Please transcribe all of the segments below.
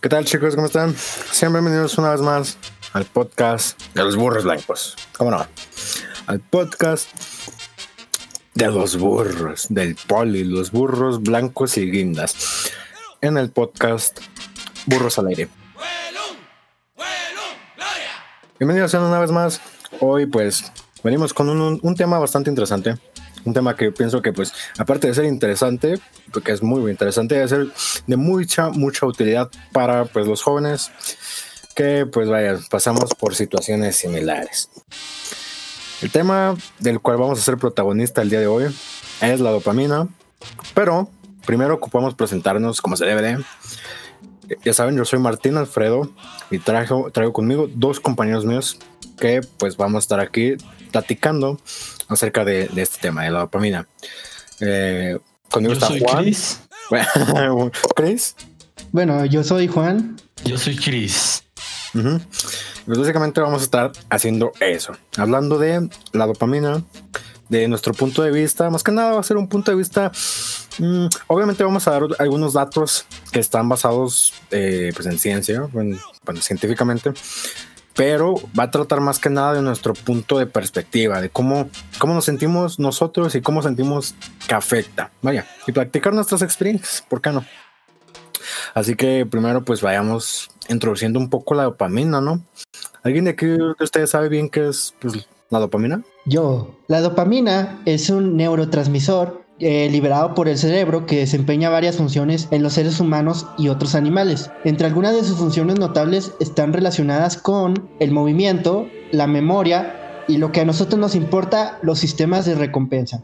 ¿Qué tal chicos? ¿Cómo están? Sean bienvenidos una vez más al podcast de los burros blancos. ¿Cómo no? Al podcast de los burros, del poli, los burros blancos y guindas. En el podcast Burros al aire. Bienvenidos una vez más. Hoy pues venimos con un, un tema bastante interesante un tema que pienso que pues aparte de ser interesante porque es muy, interesante de ser de mucha mucha utilidad para pues los jóvenes que pues vaya pasamos por situaciones similares el tema del cual vamos a ser protagonista el día de hoy es la dopamina pero primero ocupamos presentarnos como se debe ya saben yo soy Martín Alfredo y traigo, traigo conmigo dos compañeros míos que pues vamos a estar aquí platicando acerca de, este tema, de la dopamina. Eh, conmigo está Juan. Chris. Chris. Bueno, yo soy Juan. Yo soy Chris. Pues básicamente vamos a estar haciendo eso, hablando de la dopamina, de nuestro punto de vista. Más que nada va a ser un punto de vista. Mm, obviamente vamos a dar algunos datos que están basados eh, pues en ciencia, bueno, científicamente, pero va a tratar más que nada de nuestro punto de perspectiva, de cómo, cómo nos sentimos nosotros y cómo sentimos que afecta. Vaya, y practicar nuestras experiencias, ¿por qué no? Así que primero pues vayamos introduciendo un poco la dopamina, ¿no? ¿Alguien de aquí de ustedes sabe bien qué es pues, la dopamina? Yo, la dopamina es un neurotransmisor eh, liberado por el cerebro que desempeña varias funciones en los seres humanos y otros animales. Entre algunas de sus funciones notables están relacionadas con el movimiento, la memoria y lo que a nosotros nos importa, los sistemas de recompensa.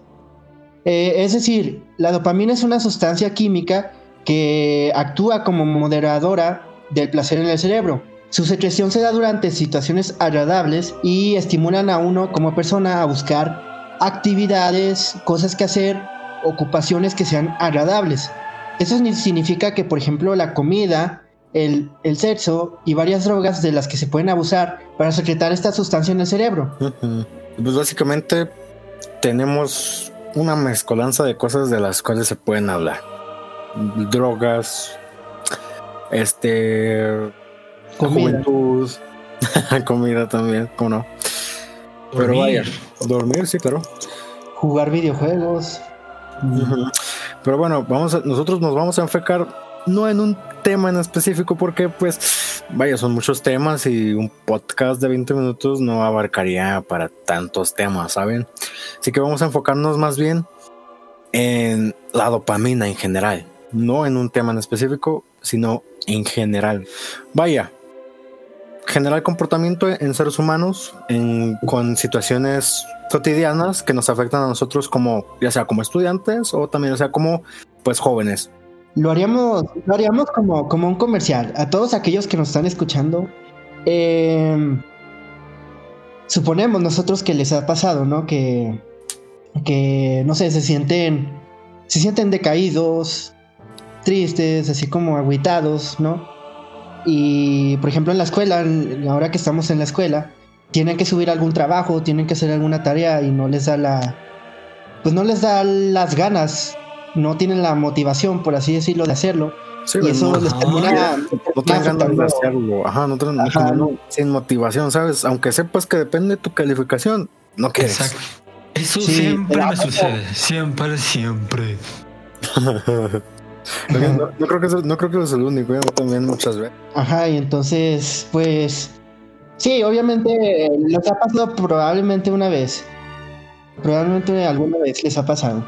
Eh, es decir, la dopamina es una sustancia química que actúa como moderadora del placer en el cerebro. Su secreción se da durante situaciones agradables y estimulan a uno como persona a buscar actividades, cosas que hacer ocupaciones que sean agradables. Eso significa que, por ejemplo, la comida, el, sexo y varias drogas de las que se pueden abusar para secretar esta sustancia en el cerebro. Pues básicamente tenemos una mezcolanza de cosas de las cuales se pueden hablar. Drogas, este, comida. juventud, comida también, ¿cómo no? Pero vaya, dormir, sí, claro. Jugar videojuegos. Pero bueno, vamos nosotros nos vamos a enfocar no en un tema en específico porque pues vaya, son muchos temas y un podcast de 20 minutos no abarcaría para tantos temas, ¿saben? Así que vamos a enfocarnos más bien en la dopamina en general, no en un tema en específico, sino en general. Vaya, general comportamiento en seres humanos en, con situaciones cotidianas que nos afectan a nosotros como, ya sea como estudiantes o también, ya sea como, pues, jóvenes. Lo haríamos, lo haríamos como, como un comercial. A todos aquellos que nos están escuchando, em, suponemos nosotros que les ha pasado, ¿no? Que, que, no sé, se sienten, se sienten decaídos, tristes, así como aguitados, ¿no? Y, por ejemplo, en la escuela, ahora que estamos en la escuela, tienen que subir algún trabajo, tienen que hacer alguna tarea y no les da la. Pues no les da las ganas, no tienen la motivación, por así decirlo, de hacerlo. y eso les termina. No tienen ganas de hacerlo. Ajá, no, tienen, sin motivación, ¿sabes? Aunque sepas que depende de tu calificación, no quieres. Exacto. Eso siempre me sucede. Siempre, siempre. no, creo que eso, no creo que eso es el único, yo también muchas veces. Ajá, y entonces, pues Sí, obviamente les ha pasado probablemente una vez. Probablemente alguna vez les ha pasado.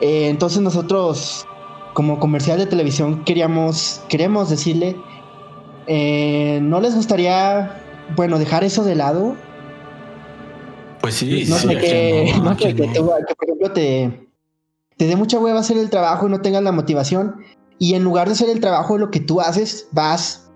Eh, entonces nosotros, como comercial de televisión, queríamos, queremos decirle, eh, ¿no les gustaría, bueno, dejar eso de lado? Pues sí, no sé que, no, que, por ejemplo te, te dé mucha hueva hacer el trabajo y no tengas la motivación. Y en lugar de hacer el trabajo, lo que tú haces, vas,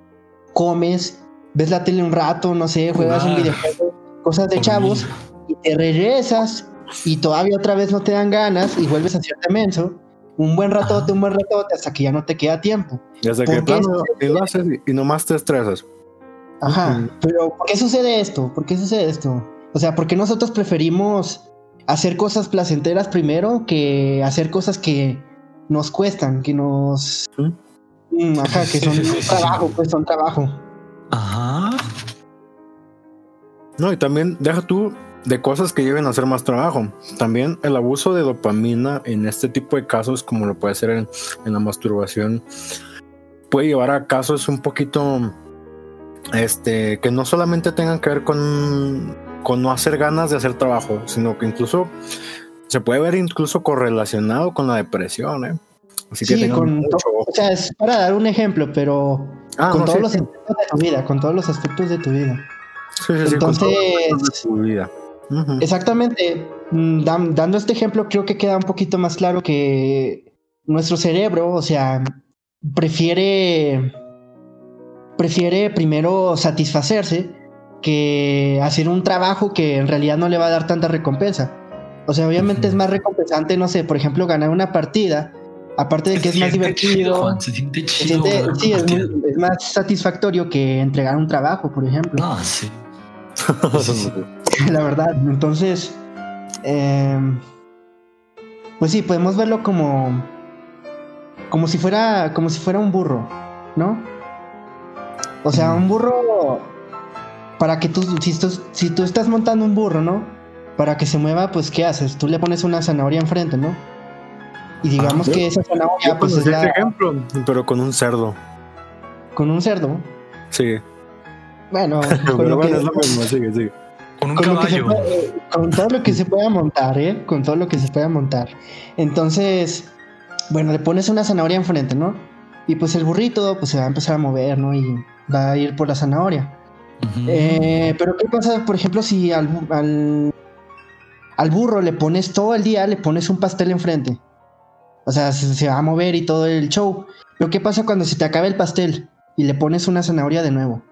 comes, ves la tele un rato, no sé, juegas un videojuego, cosas de chavos, y te regresas y todavía otra vez no te dan ganas y vuelves a hacerte menso. Un buen ratote, un buen ratote, hasta que ya no te queda tiempo. Y hasta que plano, y lo haces y nomás te estresas. Ajá, pero ¿por qué sucede esto? ¿Por qué sucede esto? O sea, ¿por qué nosotros preferimos hacer cosas placenteras primero que hacer cosas que nos cuestan, que nos Mm, ajá, que son trabajo, pues son trabajo. Ajá. No, y también deja tú de cosas que lleven a hacer más trabajo. También el abuso de dopamina en este tipo de casos, como lo puede ser en, en la masturbación, puede llevar a casos un poquito, este, que no solamente tengan que ver con, con no hacer ganas de hacer trabajo, sino que incluso se puede ver incluso correlacionado con la depresión, ¿eh? Así que Sí, con mucho ojo. o sea, es para dar un ejemplo, pero Ah, con no, todos sí, los sí. aspectos de tu vida, con todos los aspectos de tu vida. Sí, sí, sí, con Entonces- de tu vida. Exactamente. Mm, dan- dando este ejemplo, creo que queda un poquito más claro que nuestro cerebro, o sea, prefiere prefiere primero satisfacerse que hacer un trabajo que en realidad no le va a dar tanta recompensa. O sea, obviamente es más recompensante, no sé, por ejemplo, ganar una partida, aparte de que es más chido, divertido. Juan, se siente se chido. siente- sí, es, partida. muy- es más satisfactorio que entregar un trabajo, por ejemplo. No, sí. La verdad. Entonces, eh, pues sí, podemos verlo como, como si fuera, como si fuera un burro, ¿no? O sea, un burro, para que tú, si tú, si tú estás montando un burro, ¿no? Para que se mueva, pues, ¿qué haces? Tú le pones una zanahoria enfrente, ¿no? Y digamos Ah, que esa zanahoria, Yo pues, es la, ejemplo, pero con un cerdo. con un cerdo. Sí. Bueno, con Pero lo bueno, que- es lo mismo, sigue, sigue. Con un caballo. puede- con todo lo que se pueda montar, ¿eh? Con todo lo que se pueda montar. Entonces, bueno, le pones una zanahoria enfrente, ¿no? Y pues el burrito, pues se va a empezar a mover, ¿no? Y va a ir por la zanahoria. Eh, pero ¿qué pasa, por ejemplo, si al, al, al burro le pones todo el día, le pones un pastel enfrente? O sea, se, se va a mover y todo el show. Pero ¿qué pasa cuando se te acaba el pastel y le pones una zanahoria de nuevo?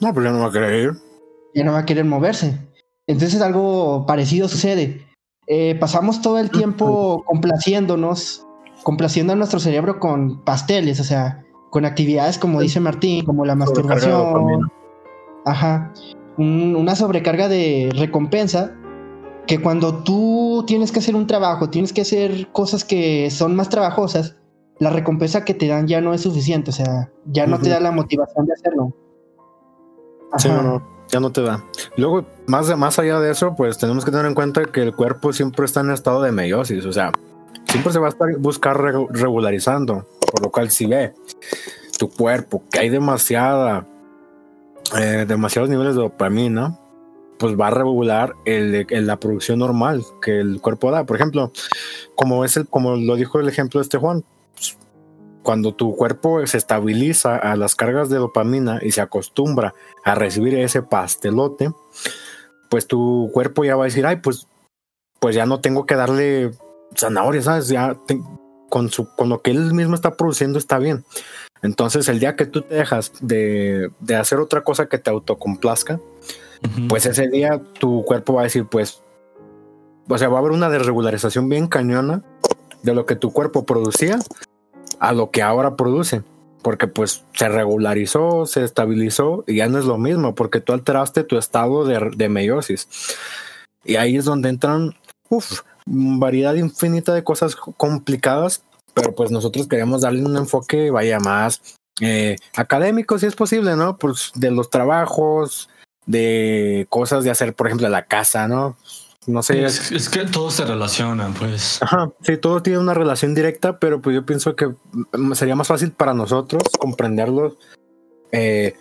No, pero ya no va a creer. ya no va a querer moverse. Entonces algo parecido sucede. Eh, pasamos todo el tiempo complaciéndonos, complaciendo a nuestro cerebro con pasteles, o sea, con actividades como dice Martín, como la masturbación. Ajá. Un- una sobrecarga de recompensa que cuando tú tienes que hacer un trabajo, tienes que hacer cosas que son más trabajosas, la recompensa que te dan ya no es suficiente, o sea, ya no te da la motivación de hacerlo. Sí, no, no, ya no te da. Luego, más, de- más allá de eso, pues tenemos que tener en cuenta que el cuerpo siempre está en estado de meiosis, o sea, siempre se va a estar buscar regu- regularizando, por lo cual si ve tu cuerpo que hay demasiada, eh, demasiados niveles de dopamina, pues va a regular la producción normal que el cuerpo da. Por ejemplo, como es el, como lo dijo el ejemplo de este Juan, pues, cuando tu cuerpo se estabiliza a las cargas de dopamina y se acostumbra a recibir ese pastelote, pues tu cuerpo ya va a decir, ay, pues, pues ya no tengo que darle zanahoria, ¿sabes? Ya te- con, su, con lo que él mismo está produciendo está bien. Entonces, el día que tú te dejas de, de hacer otra cosa que te autocomplazca, pues ese día tu cuerpo va a decir, pues, o sea, va a haber una desregularización bien cañona de lo que tu cuerpo producía a lo que ahora produce. Porque pues se regularizó, se estabilizó y ya no es lo mismo, porque tú alteraste tu estado de, de meiosis. Y ahí es donde entran, uf, variedad infinita de cosas complicadas, pero pues nosotros queremos darle un enfoque, vaya, más eh, académico, si es posible, ¿no? Pues de los trabajos, de cosas de hacer, por ejemplo, la casa, ¿no? No sé, es, es que todo se relaciona, pues. Ajá, sí, todo tiene una relación directa, pero pues yo pienso que mm, sería más fácil para nosotros comprenderlo eh,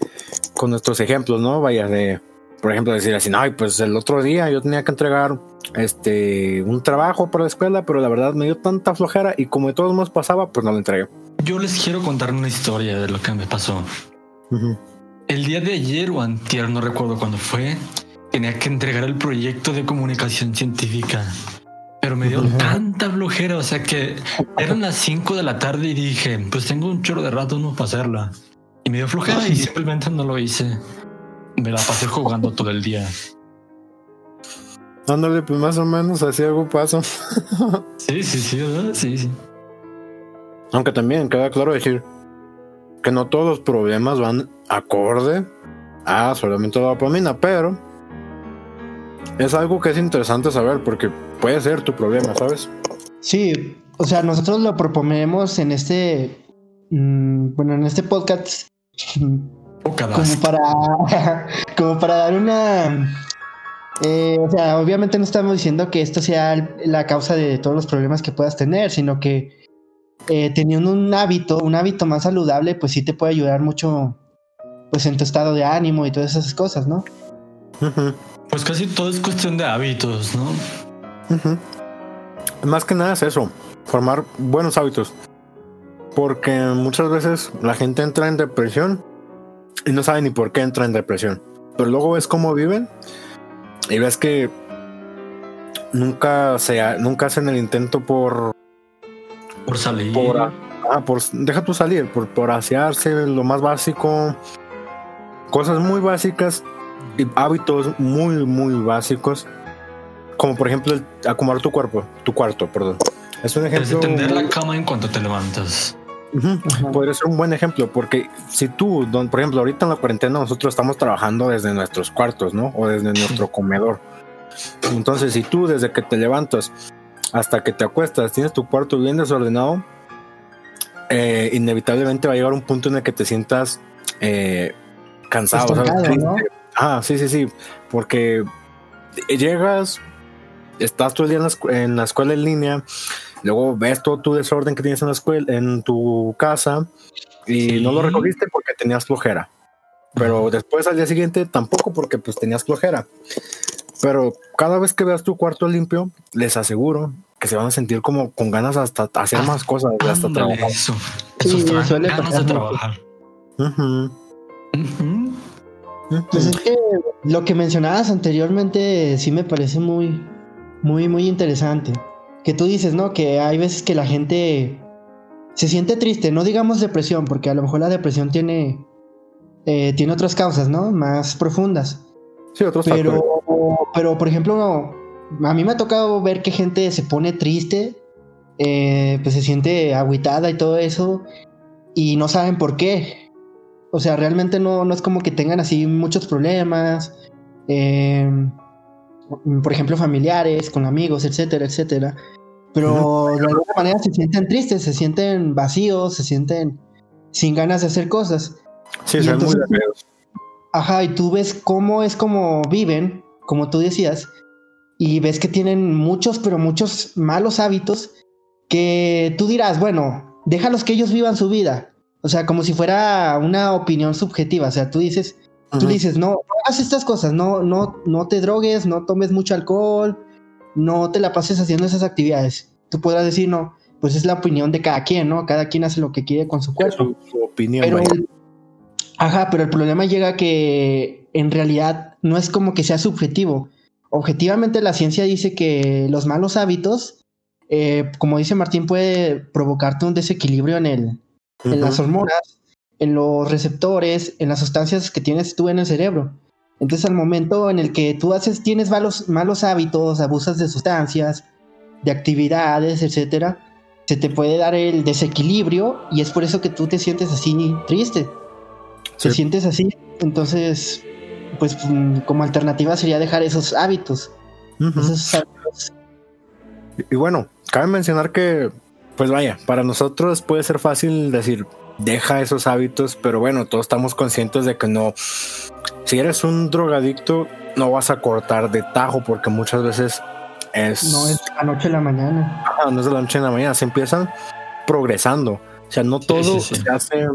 con nuestros ejemplos, ¿no? Vaya, de, por ejemplo, decir así, ay, pues el otro día yo tenía que entregar este un trabajo para la escuela, pero la verdad me dio tanta flojera y como de todos modos pasaba, pues no lo entregué. Yo les quiero contar una historia de lo que me pasó. Ujú. El día de ayer o antier, no recuerdo cuándo fue, tenía que entregar el proyecto de comunicación científica. Pero me dio Ujú. tanta flojera, o sea que eran las 5 de la tarde y dije, pues tengo un chorro de rato no para hacerla. Y me dio flojera y simplemente no lo hice. Me la pasé jugando todo el día. Ándale, pues más o menos así algo pasó. Sí, sí, sí, ¿verdad? Sí, sí. Aunque también queda claro decir que no todos los problemas van acorde a solamente la dopamina, pero es algo que es interesante saber porque puede ser tu problema, ¿sabes? Sí, o sea, nosotros lo proponemos en este mm, bueno, en este Podcast. Como para, como para dar una... eh, o sea, obviamente no estamos diciendo que esto sea la causa de todos los problemas que puedas tener, sino que eh, teniendo un hábito, un hábito más saludable, pues sí te puede ayudar mucho, pues en tu estado de ánimo y todas esas cosas, ¿no? Pues casi todo es cuestión de hábitos, ¿no? Más que nada es eso, formar buenos hábitos. Porque muchas veces la gente entra en depresión y no sabe ni por qué entra en depresión. Pero luego ves cómo viven y ves que nunca, se, nunca hacen el intento por Por salir. por, ah, por deja tú salir, por, por asearse, lo más básico, cosas muy básicas y hábitos muy, muy básicos, como por ejemplo el acomodar tu cuerpo, tu cuarto, perdón. Es un Es ejemplo. tender muy- la cama en cuanto te levantas. Ujú, Ajá. Podría ser un buen ejemplo, porque si tú, don, por ejemplo, ahorita en la cuarentena nosotros estamos trabajando desde nuestros cuartos, ¿no? O desde nuestro comedor. Entonces, si tú desde que te levantas hasta que te acuestas tienes tu cuarto bien desordenado, eh, inevitablemente va a llegar un punto en el que te sientas eh, cansado, ¿sabes? ¿no? Ah, sí, sí, sí, porque llegas, estás todo el día en la, en la escuela en línea, luego ves todo tu desorden que tienes en la escuela, en tu casa, y Sí. no lo recogiste porque tenías flojera. Pero después al día siguiente tampoco porque pues tenías flojera. Pero cada vez que veas tu cuarto limpio, les aseguro que se van a sentir como con ganas hasta hacer Ah, más cosas, hasta Ándale, trabajar. eso. Sí, Eso traen suele ganas pasar de trabajar. Pues es que lo que mencionabas anteriormente sí me parece muy, muy, muy interesante. Que tú dices, ¿no? Que hay veces que la gente se siente triste, no digamos depresión, porque a lo mejor la depresión tiene, eh, tiene otras causas, ¿no? Más profundas. Sí, otros Pero, factores. pero, por ejemplo, a mí me ha tocado ver que gente se pone triste, eh, pues se siente agüitada y todo eso, y no saben por qué. O sea, realmente no, no es como que tengan así muchos problemas, eh, por ejemplo, familiares, con amigos, etcétera, etcétera. Pero de alguna manera se sienten tristes, se sienten vacíos, se sienten sin ganas de hacer cosas. Sí, son muy. Ajá, y tú ves cómo es como viven, como tú decías, y ves que tienen muchos, pero muchos malos hábitos que tú dirás, bueno, déjalos que ellos vivan su vida. O sea, como si fuera una opinión subjetiva. O sea, tú dices, tú dices, no, hagas estas cosas, no, no, no te drogues, no tomes mucho alcohol, no te la pases haciendo esas actividades. Tú podrás decir, no, pues es la opinión de cada quien, ¿no? Cada quien hace lo que quiere con su cuerpo. su, su opinión. Pero, el- ajá, pero el problema llega que en realidad no es como que sea subjetivo. Objetivamente la ciencia dice que los malos hábitos, eh, como dice Martín, puede provocarte un desequilibrio en, el, en las hormonas, en los receptores, en las sustancias que tienes tú en el cerebro. Entonces al momento en el que tú haces, tienes malos, malos hábitos, abusas de sustancias, de actividades, etcétera, se te puede dar el desequilibrio y es por eso que tú te sientes así triste. Te Sí. sientes así. Entonces, pues mm, como alternativa sería dejar esos hábitos. Esos hábitos. Y bueno, cabe mencionar que, pues vaya, para nosotros puede ser fácil decir, deja esos hábitos, pero bueno, todos estamos conscientes de que no, si eres un drogadicto, no vas a cortar de tajo porque muchas veces es, No es de la noche a la mañana. Ajá, no es de la noche en la mañana, se empiezan progresando. O sea, no todo sí, sí. se hace,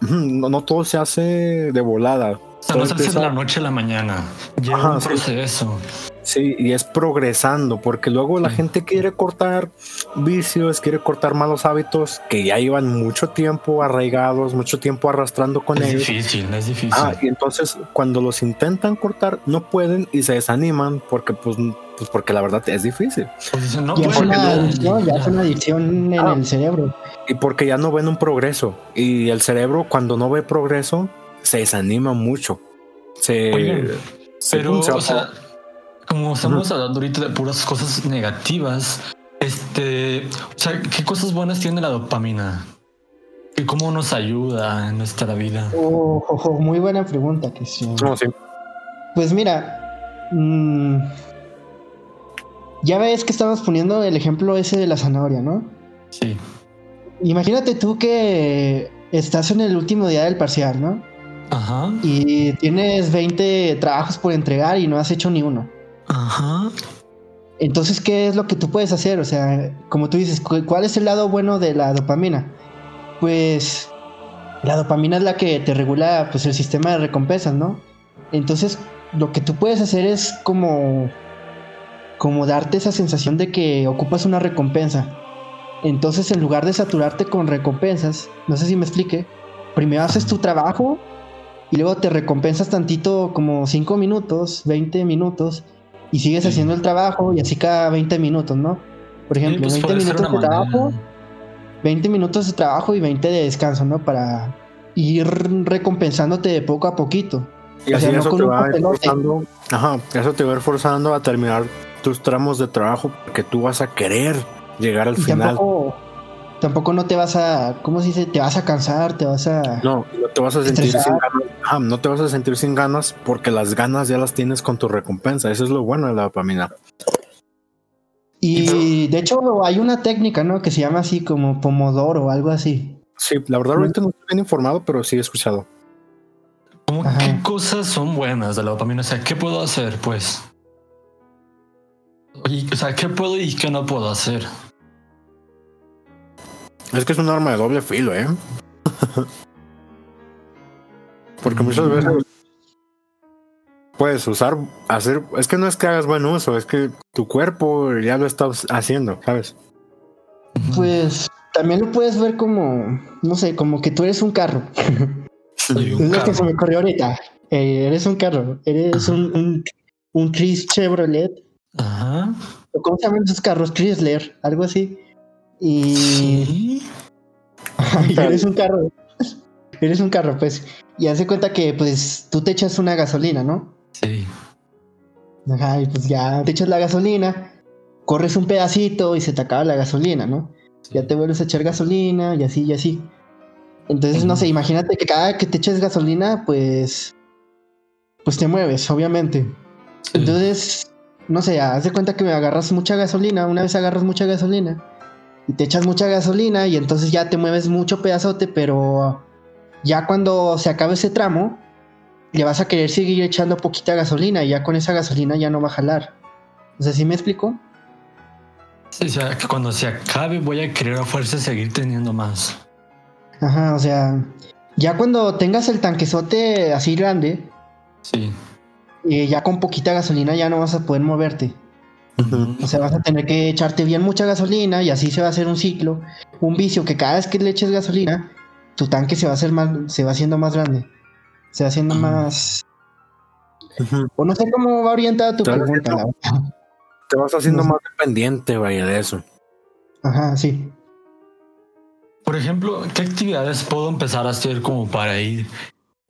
no, no todo se hace de volada. O sea, no se hace de la noche a la mañana. Lleva Ajá, un sí. proceso. Sí, y es progresando, porque luego la gente quiere cortar vicios, quiere cortar malos hábitos que ya llevan mucho tiempo arraigados, mucho tiempo arrastrando con Es ellos. difícil, es difícil. Ah, y entonces cuando los intentan cortar, no pueden y se desaniman porque, pues, pues porque la verdad es difícil. Pues no, ya, es una adicción, ya es ya. una adicción en Ah. el cerebro. Y porque ya no ven un progreso. Y el cerebro, cuando no ve progreso, se desanima mucho. Se. Oigan, se- Pero, se- o sea, como estamos hablando ahorita de puras cosas negativas, este, o sea, ¿qué cosas buenas tiene la dopamina? ¿Y cómo nos ayuda en nuestra vida? Oh, oh, oh, muy buena pregunta, que sí. no, sí. Pues mira, mm, ya ves que estamos poniendo el ejemplo ese de la zanahoria, ¿no? Sí. imagínate tú que estás en el último día del parcial, ¿no? Ajá. Y tienes 20 trabajos por entregar y no has hecho ni uno. Ajá. Entonces, ¿qué es lo que tú puedes hacer? O sea, como tú dices, ¿cu- ¿cuál es el lado bueno de la dopamina? Pues la dopamina es la que te regula pues, el sistema de recompensas, ¿no? Entonces, lo que tú puedes hacer es como, como darte esa sensación de que ocupas una recompensa. Entonces, en lugar de saturarte con recompensas, no sé si me explique, primero haces tu trabajo y luego te recompensas tantito como 5 minutos, 20 minutos y sigues Sí. haciendo el trabajo y así cada 20 minutos, ¿no? Por Sí, ejemplo, pues 20 puede ser minutos de una manera. trabajo, 20 minutos de trabajo y 20 de descanso, ¿no? Para ir recompensándote de poco a poquito. Y O así sea, no eso te va a ir papelote. forzando, ajá, eso te va a ir forzando a terminar tus tramos de trabajo porque tú vas a querer llegar al Y final. tampoco, tampoco no te vas a, ¿cómo se dice? Te vas a cansar, te vas a... No, no te vas a sentir sin ganas. No te vas a sentir sin ganas porque las ganas ya las tienes con tu recompensa. Eso es lo bueno de la dopamina. Y de hecho hay una técnica, ¿no? Que se llama así como Pomodoro o algo así. Sí, la verdad ahorita no estoy bien informado, pero sí he escuchado. ¿Cómo Ajá. qué cosas son buenas de la dopamina? O sea, ¿qué puedo hacer, pues? Oye, o sea, ¿qué puedo y qué no puedo hacer? Es que es un arma de doble filo, ¿eh? Porque muchas Mm. veces puedes usar, hacer, es que no es que hagas buen uso, es que tu cuerpo ya lo está haciendo, ¿sabes? Pues también lo puedes ver como, no sé, como que tú eres un carro. Soy Es un lo que carro. se me ocurrió ahorita. Eh, eres un carro, eres un, un, un Chris Chevrolet. Ajá. ¿O ¿Cómo se llaman esos carros? Chrysler, algo así. Y Sí. y eres un carro. Eres un carro, pues. Y hace cuenta que, pues, tú te echas una gasolina, ¿no? Sí. Ajá, y pues ya te echas la gasolina, corres un pedacito y se te acaba la gasolina, ¿no? Ya te vuelves a echar gasolina y así y así. Entonces, no sé, imagínate que cada que te eches gasolina, pues. Pues te mueves, obviamente. Sí. Entonces, no sé, haz de cuenta que me agarras mucha gasolina, una vez agarras mucha gasolina y te echas mucha gasolina y entonces ya te mueves mucho pedazote, pero ya cuando se acabe ese tramo, le vas a querer seguir echando poquita gasolina y ya con esa gasolina ya no va a jalar. O sea, ¿sí me explico? Sí, o sea, que cuando se acabe voy a querer a fuerza seguir teniendo más. Ajá, o sea, ya cuando tengas el tanquezote así grande, Sí. y ya con poquita gasolina ya no vas a poder moverte. O sea, vas a tener que echarte bien mucha gasolina y así se va a hacer un ciclo, un vicio que cada vez que le eches gasolina, tu tanque se va a hacer más, se va haciendo más grande, se va haciendo más. O no sé cómo va orientada tu Te vas pregunta. la. Te vas haciendo No sé. más dependiente, vaya, de eso. Ajá, sí. Por ejemplo, ¿qué actividades puedo empezar a hacer como para ir,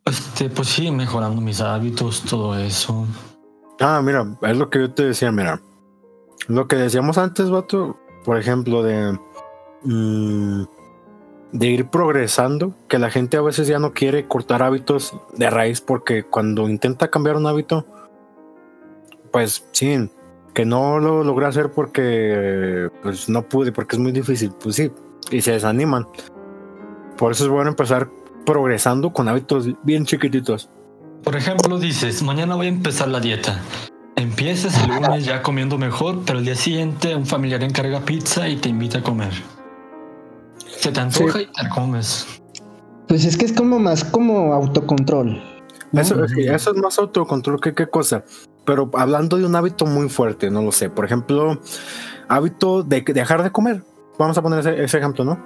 este, pues sí, mejorando mis hábitos, todo eso? Ah, mira, es lo que yo te decía, mira. Lo que decíamos antes, vato, por ejemplo, de, mm, de ir progresando, que la gente a veces ya no quiere cortar hábitos de raíz porque cuando intenta cambiar un hábito, pues sí, que no lo logra hacer porque pues no pude, porque es muy difícil, pues sí, y se desaniman. Por eso es bueno empezar progresando con hábitos bien chiquititos. Por ejemplo, dices, mañana voy a empezar la dieta. Empiezas el lunes ya comiendo mejor, pero el día siguiente un familiar encarga pizza y te invita a comer. Se te antoja y te la comes. Pues es que es como más como autocontrol. ¿no? Eso, es más autocontrol que qué cosa. Pero hablando de un hábito muy fuerte, no lo sé. Por ejemplo, hábito de dejar de comer. Vamos a poner ese, ese ejemplo, ¿no?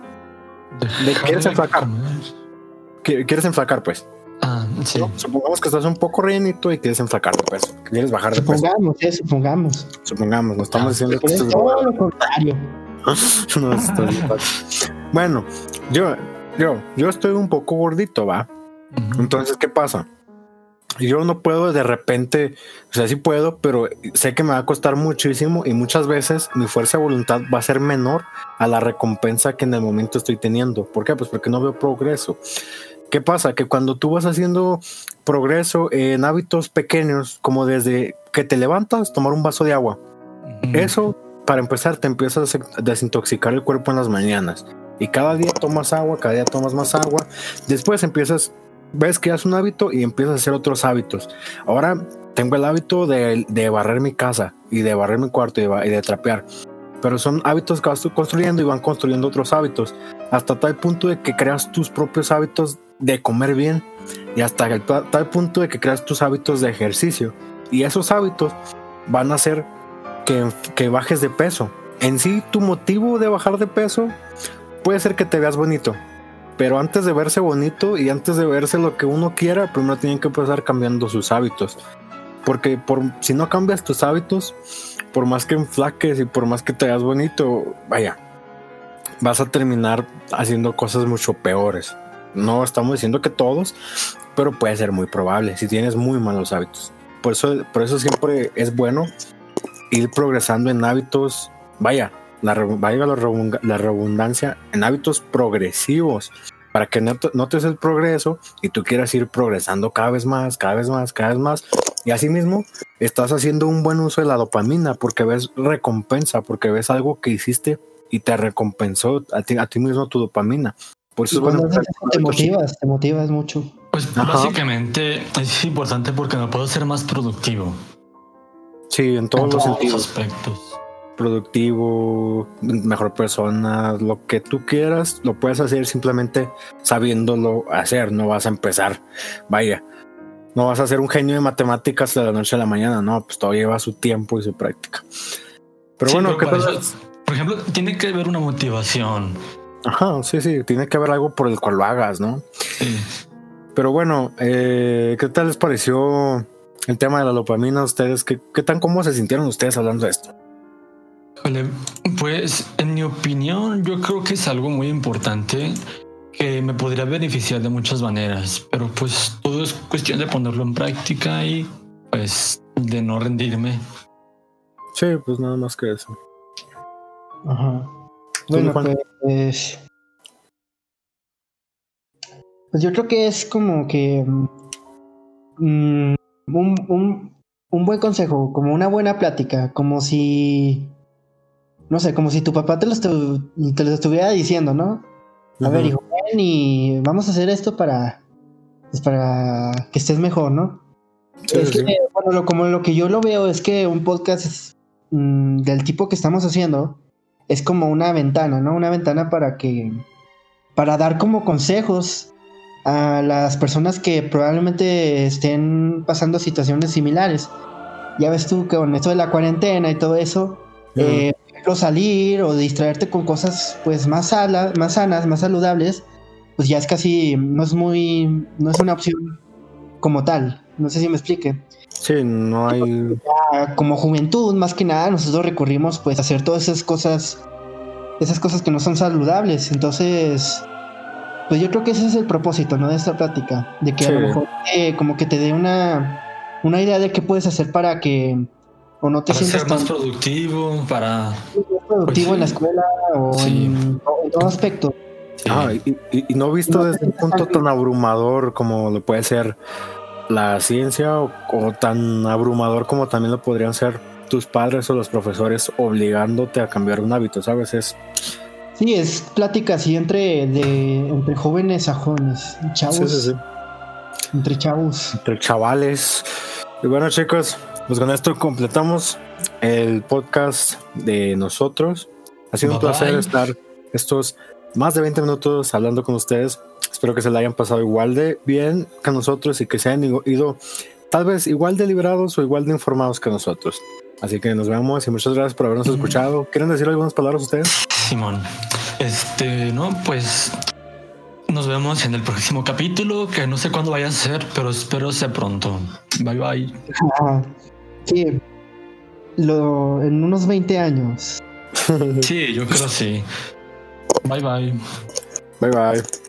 Dejar quieres de enflacar? comer. Quieres enflacar, pues. Ah, sí. ¿no? Supongamos que estás un poco rellenito y quieres enflacar, pues. que Quieres bajar de peso. Supongamos, eh, supongamos. Supongamos, no estamos Ah, diciendo que Es todo lo contrario. No, Bueno, yo, yo, yo estoy un poco gordito, va. Entonces, ¿qué pasa? Yo no puedo de repente, o sea, sí puedo, pero sé que me va a costar muchísimo y muchas veces mi fuerza de voluntad va a ser menor a la recompensa que en el momento estoy teniendo. ¿Por qué? Pues porque no veo progreso. ¿Qué pasa? Que cuando tú vas haciendo progreso en hábitos pequeños, como desde que te levantas, tomar un vaso de agua, eso, para empezar, te empiezas a desintoxicar el cuerpo en las mañanas. Y cada día tomas agua, cada día tomas más agua. Después empiezas, ves que haces un hábito y empiezas a hacer otros hábitos. Ahora tengo el hábito de, de barrer mi casa y de barrer mi cuarto y de, y de trapear. Pero son hábitos que vas construyendo y van construyendo otros hábitos. Hasta tal punto de que creas tus propios hábitos de comer bien y hasta tal punto de que creas tus hábitos de ejercicio. Y esos hábitos van a hacer que, que bajes de peso. En sí, tu motivo de bajar de peso puede ser que te veas bonito. Pero antes de verse bonito y antes de verse lo que uno quiera, primero tienen que empezar cambiando sus hábitos. Porque por, si no cambias tus hábitos, por más que enflaques y por más que te veas bonito, vaya, vas a terminar haciendo cosas mucho peores. No estamos diciendo que todos, pero puede ser muy probable si tienes muy malos hábitos. Por eso, por eso siempre es bueno ir progresando en hábitos, vaya, la, vaya la, redundancia, en hábitos progresivos para que notes el progreso y tú quieras ir progresando cada vez más, cada vez más, cada vez más. Y asimismo, estás haciendo un buen uso de la dopamina porque ves recompensa, porque ves algo que hiciste y te recompensó a ti, a ti mismo tu dopamina. Por eso bueno, te motivas, te motivas mucho. Pues básicamente es importante porque me puedo ser más productivo. Sí, en todos, los sentidos. aspectos. Productivo, mejor persona, lo que tú quieras, lo puedes hacer simplemente sabiéndolo hacer. No vas a empezar, vaya, no vas a ser un genio de matemáticas de la noche a la mañana, no, pues todo lleva su tiempo y su práctica. Pero bueno, ¿qué Por ejemplo, tiene que haber una motivación Ajá, sí, sí, tiene que haber algo por el cual lo hagas, ¿no? Pero bueno, eh, ¿qué tal les pareció el tema de la dopamina a ustedes? ¿Qué, ¿Qué, tan cómo se sintieron ustedes hablando de esto? Pues en mi opinión, yo creo que es algo muy importante que me podría beneficiar de muchas maneras, pero pues todo es cuestión de ponerlo en práctica y pues de no rendirme. Sí, pues nada más que eso. Ajá. Bueno, pues, pues yo creo que es como que mm, un, un, buen consejo, como una buena plática, como si, no sé, como si tu papá te lo, te lo estuviera diciendo, ¿no? A ver, hijo, ven y vamos a hacer esto para, pues para que estés mejor, ¿no? es que, bueno, lo, como lo que yo lo veo es que un podcast mm, del tipo que estamos haciendo, es como una ventana, ¿no? Una ventana para que, para dar como consejos a las personas que probablemente estén pasando situaciones similares. Ya ves tú que con esto de la cuarentena y todo eso, eh, salir o distraerte con cosas pues más, más sanas, más saludables, pues ya es casi, no es muy, no es una opción como tal. No sé si me explique. Sí, no hay. Como juventud, más que nada, nosotros recurrimos pues a hacer todas esas cosas, esas cosas que no son saludables. Entonces, pues yo creo que ese es el propósito, ¿no? De esta plática, de que a lo mejor eh, como que te dé una, una idea de qué puedes hacer para que o no te sientas ser más productivo, para productivo en la escuela o, en, todo aspecto. Ah, y, y, no visto desde un punto tan abrumador como lo puede ser la ciencia o, tan abrumador como también lo podrían ser tus padres o los profesores obligándote a cambiar un hábito, ¿sabes? Es... Sí, es plática así entre, de, entre jóvenes a jóvenes, chavos. Entre chavos. Entre chavales. Y bueno chicos, pues con esto completamos el podcast de nosotros. Ha sido un placer estar estos más de 20 minutos hablando con ustedes. Espero que se la hayan pasado igual de bien que nosotros y que se hayan ido tal vez igual de liberados o igual de informados que nosotros. Así que nos vemos y muchas gracias por habernos escuchado. ¿Quieren decir algunas palabras ustedes? Simón, este, no, pues nos vemos en el próximo capítulo, que no sé cuándo vaya a ser, pero espero sea pronto. Bye bye. sí, lo, en unos 20 años. sí, yo creo sí. Bye bye. Bye bye.